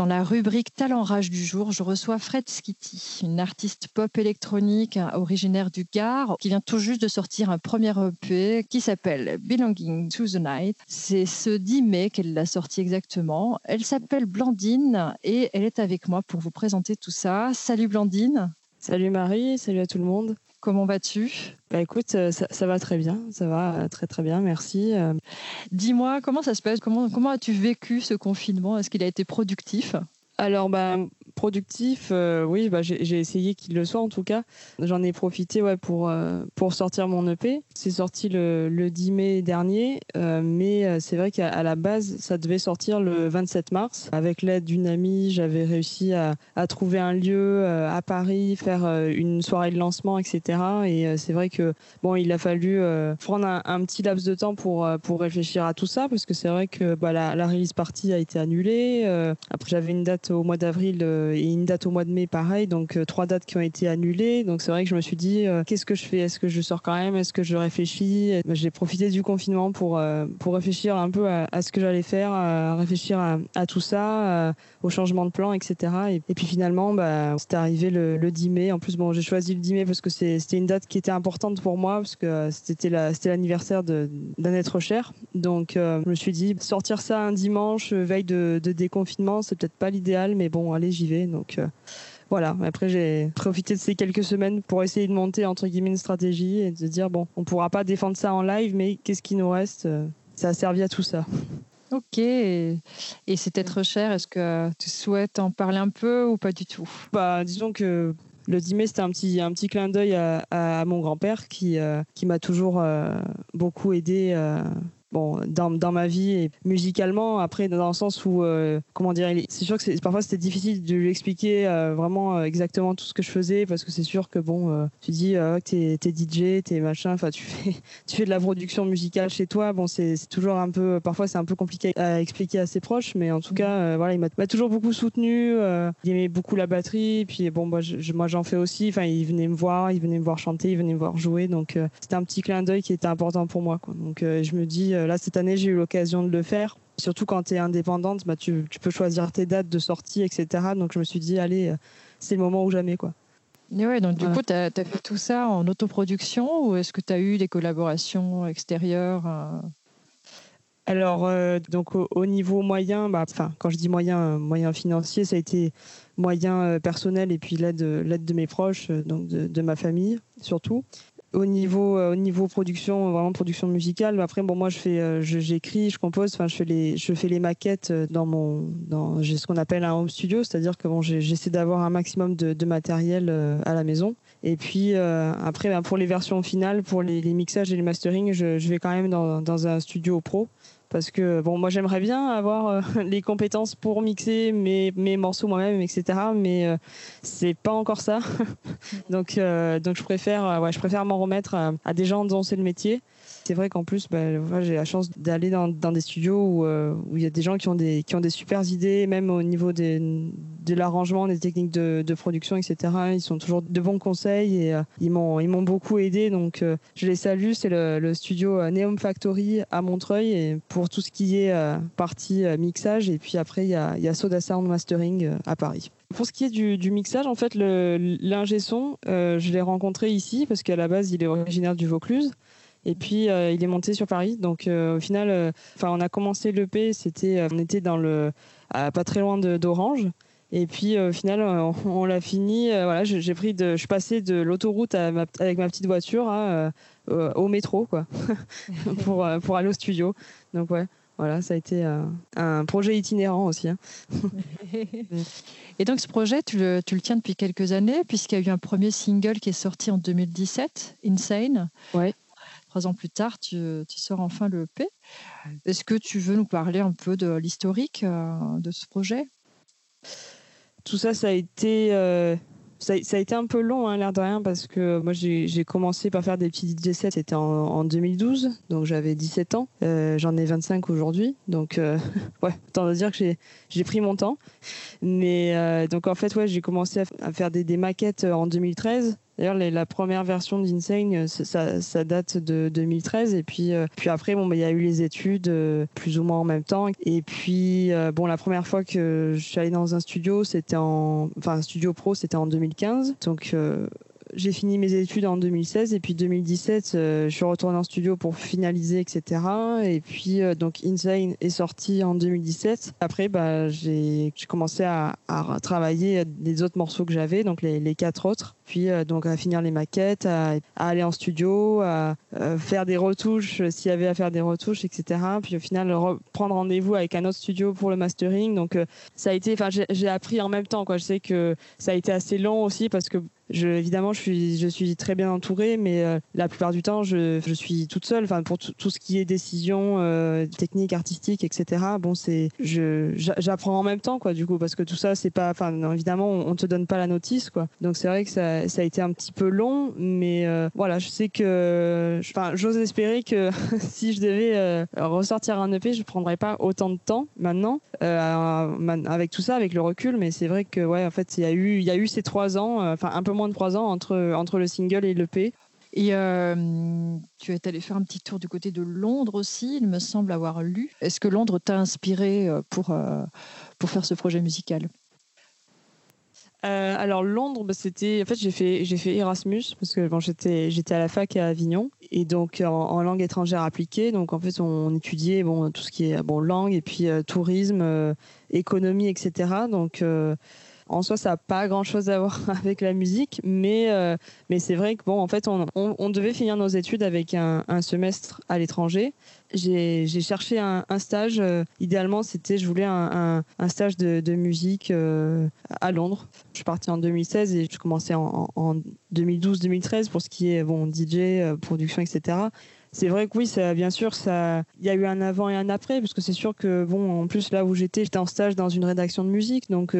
Dans la rubrique Talent Rage du jour, je reçois Fred Skitty, une artiste pop électronique originaire du Gard qui vient tout juste de sortir un premier EP qui s'appelle Belonging to the Night. C'est ce 10 mai qu'elle l'a sorti exactement. Elle s'appelle Blandine et elle est avec moi pour vous présenter tout ça. Salut Blandine. Salut Marie, salut à tout le monde. Comment vas-tu? Bah écoute, euh, ça, va très bien, ça va euh, très très bien, merci. Euh. Dis-moi, comment ça se passe? Comment, comment as-tu vécu ce confinement? Est-ce qu'il a été productif? Alors, bah, productif, euh, oui, bah, j'ai essayé qu'il le soit en tout cas. J'en ai profité ouais, pour, euh, pour sortir mon EP. C'est sorti le, le, 10 mai dernier, euh, mais c'est vrai qu'à la base, ça devait sortir le 27 mars. Avec l'aide d'une amie, j'avais réussi à, à, trouver un lieu à Paris, faire une soirée de lancement, etc. Et c'est vrai que bon, il a fallu prendre un, petit laps de temps pour, pour réfléchir à tout ça, parce que c'est vrai que bah, la, la, release party a été annulée. après, j'avais une date au mois d'avril et une date au mois de mai pareil, donc euh, trois dates qui ont été annulées. Donc c'est vrai que je me suis dit euh, qu'est-ce que je fais? Est-ce que je sors quand même? Est-ce que je réfléchis? J'ai profité du confinement pour pour réfléchir un peu à, ce que j'allais faire, réfléchir à, tout ça, au changement de plan, etc. Et, puis finalement, bah, c'était arrivé le, 10 mai. En plus, bon, j'ai choisi le 10 mai parce que c'était une date qui était importante pour moi parce que c'était l'anniversaire d'un être cher. Donc je me suis dit sortir ça un dimanche veille de, de déconfinement, c'est peut-être pas l'idéal, mais bon, allez, j'y vais. Donc euh, voilà, après j'ai profité de ces quelques semaines pour essayer de monter entre guillemets une stratégie et de dire bon, on pourra pas défendre ça en live, mais qu'est-ce qui nous reste Ça a servi à tout ça. Ok. Et c'est être cher, est-ce que tu souhaites en parler un peu ou pas du tout? Bah, disons que le 10 mai, c'était un petit, un petit clin d'œil à, mon grand-père qui, euh, qui m'a toujours euh, beaucoup aidé bon, dans, dans, ma vie et musicalement. Après, dans le sens où, euh, comment dire, c'est sûr que parfois c'était difficile de lui expliquer euh, vraiment euh, exactement tout ce que je faisais parce que c'est sûr que bon, tu dis que t'es es DJ, t'es machin, enfin tu fais, tu fais de la production musicale chez toi. Bon, c'est toujours un peu, parfois c'est un peu compliqué à expliquer à ses proches, mais en tout cas, voilà, il m'a toujours beaucoup soutenu. il aimait beaucoup la batterie, puis bon, moi, moi j'en fais aussi. Enfin, il venait me voir, il venait me voir chanter, il venait me voir jouer, donc c'était un petit clin d'œil qui était important pour moi. Quoi. Donc je me dis euh, là, cette année, j'ai eu l'occasion de le faire. Surtout quand tu es indépendante, bah, tu, peux choisir tes dates de sortie, etc. Donc je me suis dit, allez, euh, c'est le moment ou jamais. quoi. ouais, donc du coup, tu as, fait tout ça en autoproduction ou est-ce que tu as eu des collaborations extérieures euh? Alors, donc au, niveau moyen, bah, quand je dis moyen, moyen financier, ça a été moyen personnel et puis l'aide de mes proches, donc de ma famille surtout au niveau euh, au niveau production vraiment production musicale. Après bon moi je fais euh, j'écris je compose enfin je fais les je fais les maquettes euh, dans mon dans j'ai ce qu'on appelle un home studio c'est-à-dire que bon j'essaie d'avoir un maximum de, matériel à la maison. Et puis après ben, pour les versions finales pour les, les, mixages et les mastering je, je vais quand même dans, dans un studio pro parce que bon moi j'aimerais bien avoir euh, les compétences pour mixer mes, mes morceaux moi-même etc mais euh, c'est pas encore ça. Donc euh, donc je préfère ouais je préfère m'en remettre à, des gens dont c'est le métier. C'est vrai qu'en plus, bah, j'ai la chance d'aller dans, des studios où, euh, il y a des gens qui ont des, qui ont des super idées, même au niveau des, de l'arrangement, des techniques de, production, etc. Ils sont toujours de bons conseils et euh, ils m'ont ils m'ont beaucoup aidé. Donc, euh, je les salue. C'est le, studio Neom Factory à Montreuil et pour tout ce qui est partie mixage. Et puis après, il y a, y a Soda Sound Mastering à Paris. Pour ce qui est du, mixage, en fait, l'ingé son, je l'ai rencontré ici parce qu'à la base, il est originaire du Vaucluse. Et puis euh, il est monté sur Paris. Donc euh, au final, euh, enfin on a commencé l'EP, c'était on était dans le pas très loin d'Orange. Et puis au final, on, l'a fini. voilà, j'ai pris de, je suis passé de l'autoroute avec ma petite voiture hein, au métro, quoi, pour pour aller au studio. Donc ouais. Voilà, ça a été un projet itinérant aussi. Hein. Et donc ce projet, tu le, tu le, tiens depuis quelques années, puisqu'il y a eu un premier single qui est sorti en 2017, Insane. Ouais trois ans plus tard, tu, sors enfin le EP. Est-ce que tu veux nous parler un peu de l'historique euh, de ce projet? Tout ça, ça a été euh, ça, a été un peu long, hein, l'air de rien, parce que moi j'ai commencé par faire des petits DJ sets, c'était en, 2012, donc j'avais 17 ans. Euh, j'en ai 25 aujourd'hui, donc ouais, autant dire que j'ai pris mon temps. Mais donc en fait, ouais, j'ai commencé à, faire des, des, maquettes en 2013. D'ailleurs, la première version d'Insane, ça, ça, date de 2013. Et puis, puis après, bon, bah, il y a eu les études plus ou moins en même temps. Et puis, bon, la première fois que je suis allée dans un studio, c'était en, enfin, un studio pro, c'était en 2015. Donc, j'ai fini mes études en 2016 et puis 2017, euh, je suis retournée en studio pour finaliser, etc. Et puis euh, donc Insane est sorti en 2017. Après, bah, j'ai commencé à, travailler les autres morceaux que j'avais, donc les, quatre autres. Puis euh, donc à finir les maquettes, à, aller en studio, à, faire des retouches s'il y avait à faire des retouches, etc. Puis au final prendre rendez-vous avec un autre studio pour le mastering. Donc ça a été, enfin j'ai appris en même temps. Quoi. Je sais que ça a été assez long aussi parce que évidemment, je suis, très bien entourée, mais euh, la plupart du temps, je, suis toute seule. Enfin, pour tout ce qui est décision euh, technique, artistique, etc. Bon, c'est, j'apprends en même temps, quoi, du coup, parce que tout ça, c'est pas, enfin, évidemment, on, te donne pas la notice, quoi. Donc c'est vrai que ça, ça a été un petit peu long, mais euh, voilà, je sais que, enfin, j'ose espérer que si je devais ressortir un EP, je prendrais pas autant de temps maintenant, avec tout ça, avec le recul. Mais c'est vrai que, ouais, en fait, il y a eu, ces trois ans, enfin, un peu moins de trois ans entre, entre le single et l'EP. Et euh, tu es allé faire un petit tour du côté de Londres aussi, il me semble avoir lu. Est-ce que Londres t'a inspiré euh, pour, euh, pour faire ce projet musical? Alors Londres, bah, c'était en fait j'ai fait j'ai fait Erasmus parce que j'étais j'étais à la fac à Avignon. Et donc en, langue étrangère appliquée donc en fait on, étudiait bon tout ce qui est bon langue et puis tourisme, économie etc donc en soi, ça n'a pas grand-chose à voir avec la musique, mais, euh, mais c'est vrai que bon, en fait, on, devait finir nos études avec un, semestre à l'étranger. J'ai cherché un, stage. Euh, idéalement, c'était, je voulais un, stage de, musique euh, à Londres. Je suis partie en 2016 et je commençais en, en 2012-2013 pour ce qui est bon DJ, production, etc c'est vrai que oui, ça, bien sûr, ça, il y a eu un avant et un après, parce que c'est sûr que bon, en plus là où j'étais, j'étais en stage dans une rédaction de musique, donc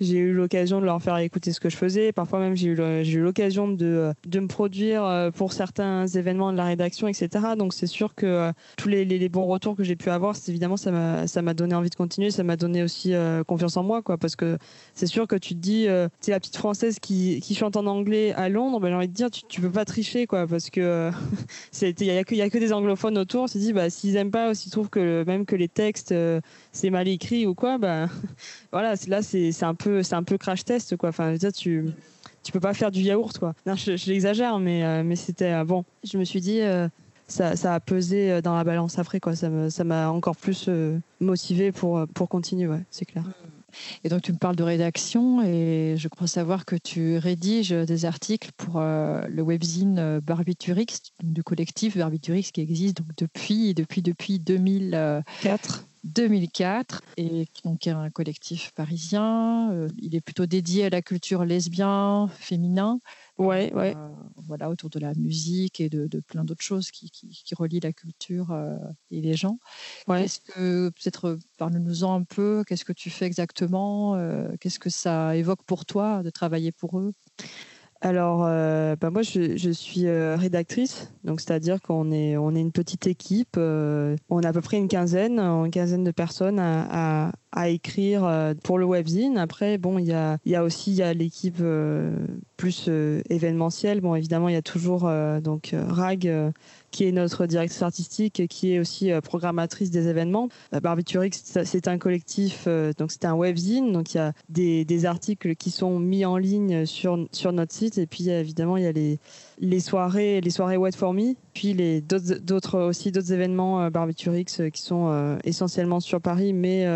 j'ai eu l'occasion de leur faire écouter ce que je faisais. Parfois même, j'ai eu l'occasion de, de me produire euh, pour certains événements de la rédaction, etc. Donc c'est sûr que euh, tous les, les, bons retours que j'ai pu avoir, évidemment, ça m'a donné envie de continuer. Ça m'a donné aussi euh, confiance en moi, quoi. Parce que c'est sûr que tu te dis, euh, tu la petite française qui, qui, chante en anglais à Londres, ben, j'ai envie de dire, tu, tu peux pas tricher, quoi. Parce que il y, a a que des anglophones autour. On s'est dit, bah, s'ils aiment pas, s'ils trouvent que même que les textes, c'est mal écrit ou quoi, bah, voilà, là, c'est un peu c'est un peu crash test, quoi. Enfin, tu, tu peux pas faire du yaourt, quoi. Non, je, l'exagère, mais, euh, mais c'était euh, bon. Je me suis dit, euh, ça, ça, a pesé dans la balance après, quoi. Ça m'a ça encore plus motivé pour, pour continuer, ouais, c'est clair. Et donc, tu me parles de rédaction et je crois savoir que tu rédiges des articles pour le webzine Barbiturix, du collectif Barbiturix qui existe donc depuis, depuis, depuis 2004. 2004 et donc est un collectif parisien. Euh, il est plutôt dédié à la culture lesbien, féminin. Ouais, ouais. Euh, voilà, autour de la musique et de, plein d'autres choses qui, qui, relient la culture euh, et les gens. Ouais. Qu'est-ce que peut-être parle-nous-en un peu. Qu'est-ce que tu fais exactement Qu'est-ce que ça évoque pour toi de travailler pour eux? Alors, euh, bah, moi, je, suis euh, rédactrice, donc c'est-à-dire qu'on est, on est une petite équipe. Euh, on a à peu près une quinzaine, une quinzaine de personnes à, écrire pour le webzine. Après, bon, il y a, y a aussi y l'équipe plus événementielle. Bon, évidemment, il y a toujours donc Rag qui est notre directrice artistique, qui est aussi euh, programmatrice des événements. Euh, Barbiturix, c'est un collectif, euh, donc c'est un webzine, donc il y a des, des, articles qui sont mis en ligne sur, sur notre site, et puis évidemment il y a les, les soirées, les soirées Wet for Me, puis les d'autres aussi d'autres événements euh, Barbiturix euh, qui sont euh, essentiellement sur Paris, mais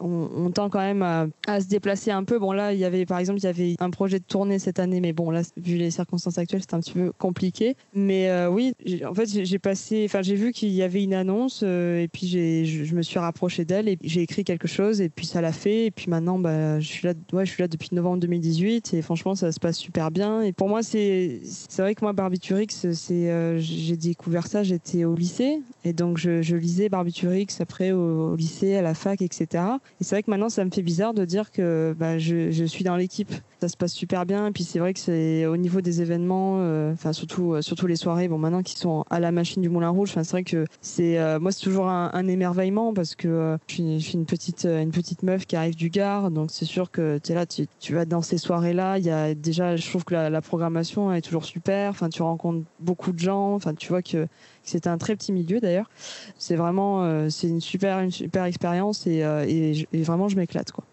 on, tend quand même à, à, se déplacer un peu. Bon là, il y avait par exemple il y avait un projet de tournée cette année, mais bon là vu les circonstances actuelles, c'est un petit peu compliqué. Mais oui, en fait j'ai passé, enfin j'ai vu qu'il y avait une annonce et puis j'ai je, me suis rapproché d'elle et j'ai écrit quelque chose et puis ça l'a fait et puis maintenant bah je suis là, ouais je suis là depuis novembre 2018 et franchement ça se passe super bien et pour moi c'est c'est vrai que moi, Barbiturix, c'est, euh, j'ai découvert ça, j'étais au lycée, et donc je, lisais Barbiturix après au, au, lycée, à la fac, etc. Et c'est vrai que maintenant, ça me fait bizarre de dire que bah, je, suis dans l'équipe. Ça se passe super bien. Et puis c'est vrai que c'est au niveau des événements, enfin surtout surtout les soirées, bon maintenant qui sont à la machine du Moulin Rouge, c'est vrai que c'est moi c'est toujours un, émerveillement parce que je suis, une petite une petite meuf qui arrive du Gard, donc c'est sûr que tu es là, tu, tu, vas dans ces soirées là, il y a déjà je trouve que la, la programmation est toujours super. Enfin tu rencontres beaucoup de gens, enfin tu vois que c'est un très petit milieu d'ailleurs. C'est vraiment, euh, c'est une super, une super expérience et, euh, et, vraiment je m'éclate quoi.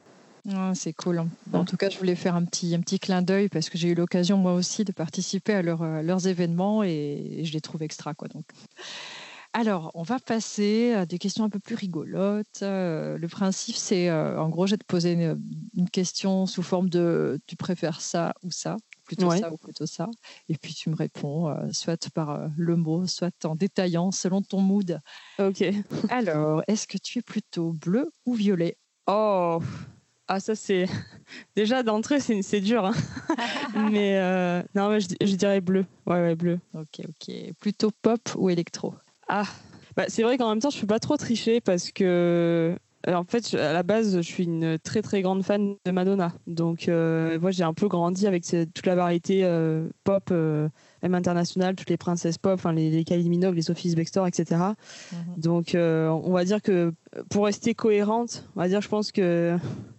Ah, c'est cool. En tout cas, je voulais faire un petit, un petit clin d'œil parce que j'ai eu l'occasion moi aussi de participer à euh, leurs événements et, je les trouve extra quoi. Donc. Alors, on va passer à des questions un peu plus rigolotes. le principe, c'est, en gros, je vais te poser une, une, question sous forme de tu préfères ça ou ça? Plutôt ça ou plutôt ça. Et puis tu me réponds euh, soit par euh, le mot, soit en détaillant selon ton mood. Ok. Alors, est-ce que tu es plutôt bleu ou violet? Oh ah ça c'est déjà d'entrée c'est dur hein. mais euh, non mais je, dirais bleu ouais ouais bleu ok ok plutôt pop ou électro? Ah bah, c'est vrai qu'en même temps je peux pas trop tricher parce que en fait, à la base, je suis une très très grande fan de Madonna. Donc, euh, moi, j'ai un peu grandi avec toute la variété euh, pop, euh, même internationale, toutes les princesses pop, enfin, les, les Kylie Minogue, les Sophie Bextor, etc. Mhm. Donc, on va dire que pour rester cohérente, on va dire, je pense que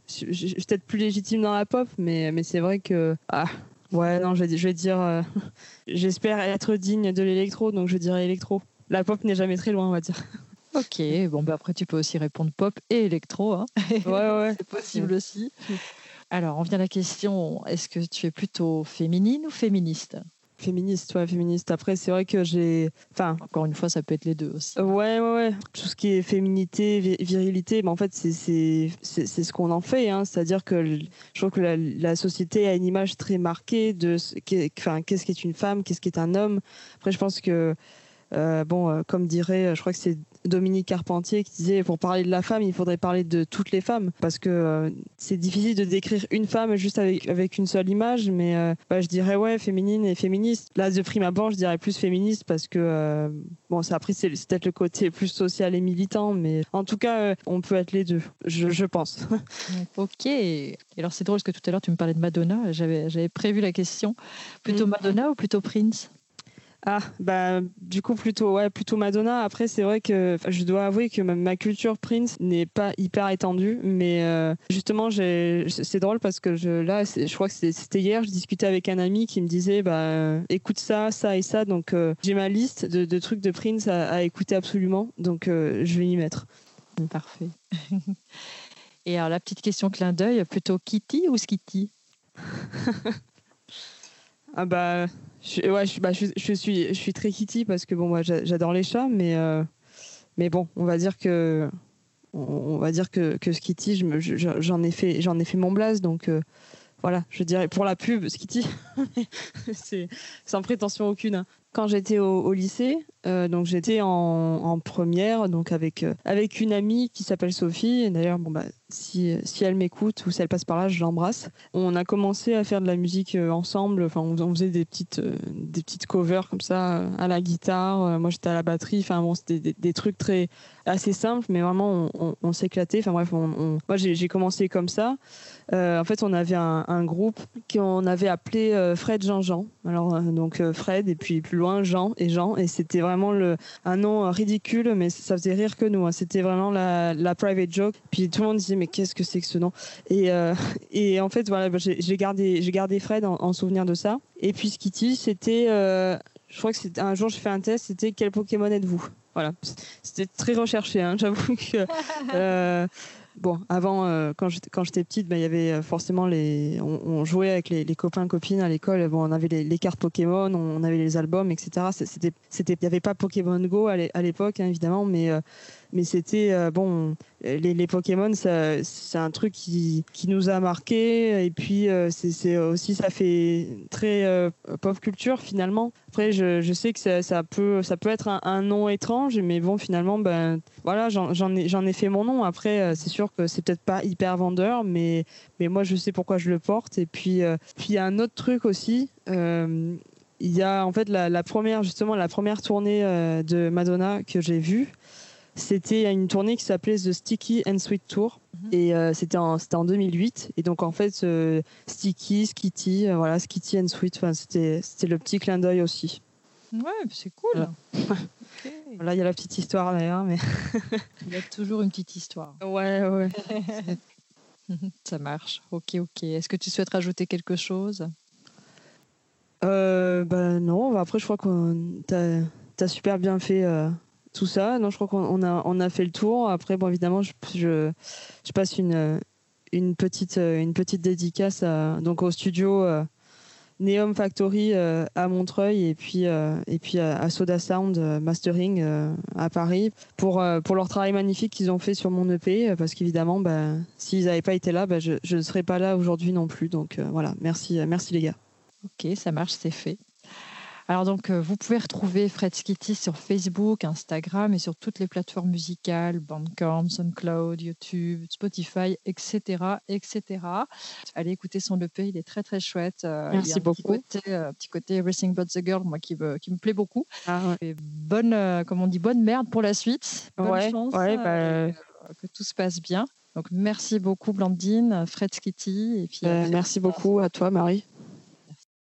je, suis peut-être plus légitime dans la pop, mais, mais c'est vrai que. Ah, ouais, non, je vais, je vais dire. J'espère être digne de l'électro, donc je dirais électro. La pop n'est jamais très loin, on va dire. Ok, bon, bah après, tu peux aussi répondre pop et électro. Hein. Ouais, ouais. C'est possible aussi. Alors, on vient à la question est-ce que tu es plutôt féminine ou féministe? Féministe, ouais, féministe. Après, c'est vrai que j'ai. Enfin. Encore une fois, ça peut être les deux aussi. Ouais, ouais, ouais. Tout ce qui est féminité, virilité, mais en fait, c'est ce qu'on en fait. Hein. C'est-à-dire que je trouve que la, la, société a une image très marquée de enfin, qu'est-ce qui est une femme, qu'est-ce qui est un homme. Après, je pense que. Euh, bon, euh, comme dirait, je crois que c'est Dominique Carpentier qui disait pour parler de la femme, il faudrait parler de toutes les femmes parce que euh, c'est difficile de décrire une femme juste avec, avec une seule image, mais euh, bah, je dirais ouais, féminine et féministe. Là, de prime abord, je dirais plus féministe parce que euh, bon, ça après c'est peut-être le côté plus social et militant, mais en tout cas, on peut être les deux, je, je pense. ok. Et alors c'est drôle parce que tout à l'heure tu me parlais de Madonna, j'avais j'avais prévu la question. Plutôt mm. Madonna ou plutôt Prince? Ah, bah, du coup, plutôt, ouais, plutôt Madonna. Après, c'est vrai que je dois avouer que ma, culture Prince n'est pas hyper étendue, mais euh, justement, c'est drôle parce que je, là, je crois que c'était hier, je discutais avec un ami qui me disait, bah, écoute ça, ça et ça. Donc, euh, j'ai ma liste de, trucs de Prince à, écouter absolument. Donc, euh, je vais y mettre. Parfait. et alors, la petite question clin d'œil, plutôt Kitty ou Skitty? Ah bah je, ouais, je, bah, je, je, suis, je suis très kitty parce que bon, moi, j'adore les chats, mais, euh, mais bon, on va dire que, on, va dire que, que Skitty, j'en ai fait, j'en ai fait mon blaze, donc euh, voilà, je dirais pour la pub, Skitty, c'est sans prétention aucune. Hein. Quand j'étais au, lycée, euh, donc j'étais en, première, donc avec avec une amie qui s'appelle Sophie. D'ailleurs, bon bah si, si elle m'écoute ou si elle passe par là, je l'embrasse. On a commencé à faire de la musique euh, ensemble. Enfin, on, faisait des petites, euh, des petites covers comme ça euh, à la guitare. Moi, j'étais à la batterie. Enfin, bon, c'était des, trucs très assez simples, mais vraiment, on, s'éclatait. Enfin, bref, moi, j'ai commencé comme ça. en fait, on avait un, groupe qu'on avait appelé Fred Jean-Jean. Alors, donc Fred, et puis plus loin, Jean et Jean. Et c'était vraiment le, un nom ridicule, mais ça faisait rire que nous. Hein. C'était vraiment la, la private joke. Puis tout le monde disait, mais qu'est-ce que c'est que ce nom? Et, euh, et en fait, voilà, bah, j'ai gardé, gardé Fred en, souvenir de ça. Et puis Skitty, c'était, euh, je crois que c'était un jour, j'ai fait un test, c'était quel Pokémon êtes-vous? Voilà, c'était très recherché, hein, j'avoue que. Euh, bon, avant, quand j'étais petite, bah, il y avait forcément les. On, jouait avec les, copains, copines à l'école. Bon, on avait les, cartes Pokémon, on avait les albums, etc. C'était, il n'y avait pas Pokémon Go à l'époque, hein, évidemment, mais mais c'était euh, bon les, les Pokémon c'est un truc qui, qui, nous a marqué. Et puis euh, c'est aussi ça fait très euh, pop culture finalement. Après je, sais que ça, peut ça peut être un, nom étrange mais bon finalement ben voilà j'en ai j'en ai fait mon nom. Après c'est sûr que c'est peut-être pas hyper vendeur mais mais moi je sais pourquoi je le porte. Et puis puis il y a un autre truc aussi il y a en fait la, première justement la première tournée de Madonna que j'ai vue C'était une tournée qui s'appelait The Sticky and Sweet Tour. Mhm. Et euh, c'était en, en 2008. Et donc, en fait, Sticky, Skitty, euh, voilà, Skitty and Sweet, c'était le petit clin d'œil aussi. Ouais, c'est cool. Voilà. il y a la petite histoire d'ailleurs. Mais... il y a toujours une petite histoire. Ouais, ouais. Ça marche. Ok, ok. Est-ce que tu souhaites rajouter quelque chose? Euh, bah non, après je crois que tu as, super bien fait tout ça. Non, je crois qu'on a, on a fait le tour. Après, bon, évidemment, je, je, passe une, une, petite, une petite dédicace donc au studio euh, Neom Factory euh, à Montreuil et puis, euh, et puis à, Soda Sound Mastering à Paris pour, pour leur travail magnifique qu'ils ont fait sur mon EP. Parce qu'évidemment, bah, s'ils n'avaient pas été là, bah, je ne serais pas là aujourd'hui non plus. Donc voilà, merci, merci les gars. Ok, ça marche, c'est fait. Alors donc, euh, vous pouvez retrouver Fred Skitty sur Facebook, Instagram et sur toutes les plateformes musicales, Bandcamp, SoundCloud, YouTube, Spotify, etc., etc. Allez écouter son EP, il est très très chouette. Euh, Merci beaucoup. Petit côté, euh, petit côté Everything But the Girl, moi qui me, qui me plaît beaucoup. Ah, et bonne, comme on dit, bonne merde pour la suite. Bonne chance. Bah, que tout se passe bien. Donc merci beaucoup Blandine, Fred Skitty. Et puis, merci beaucoup à toi Marie.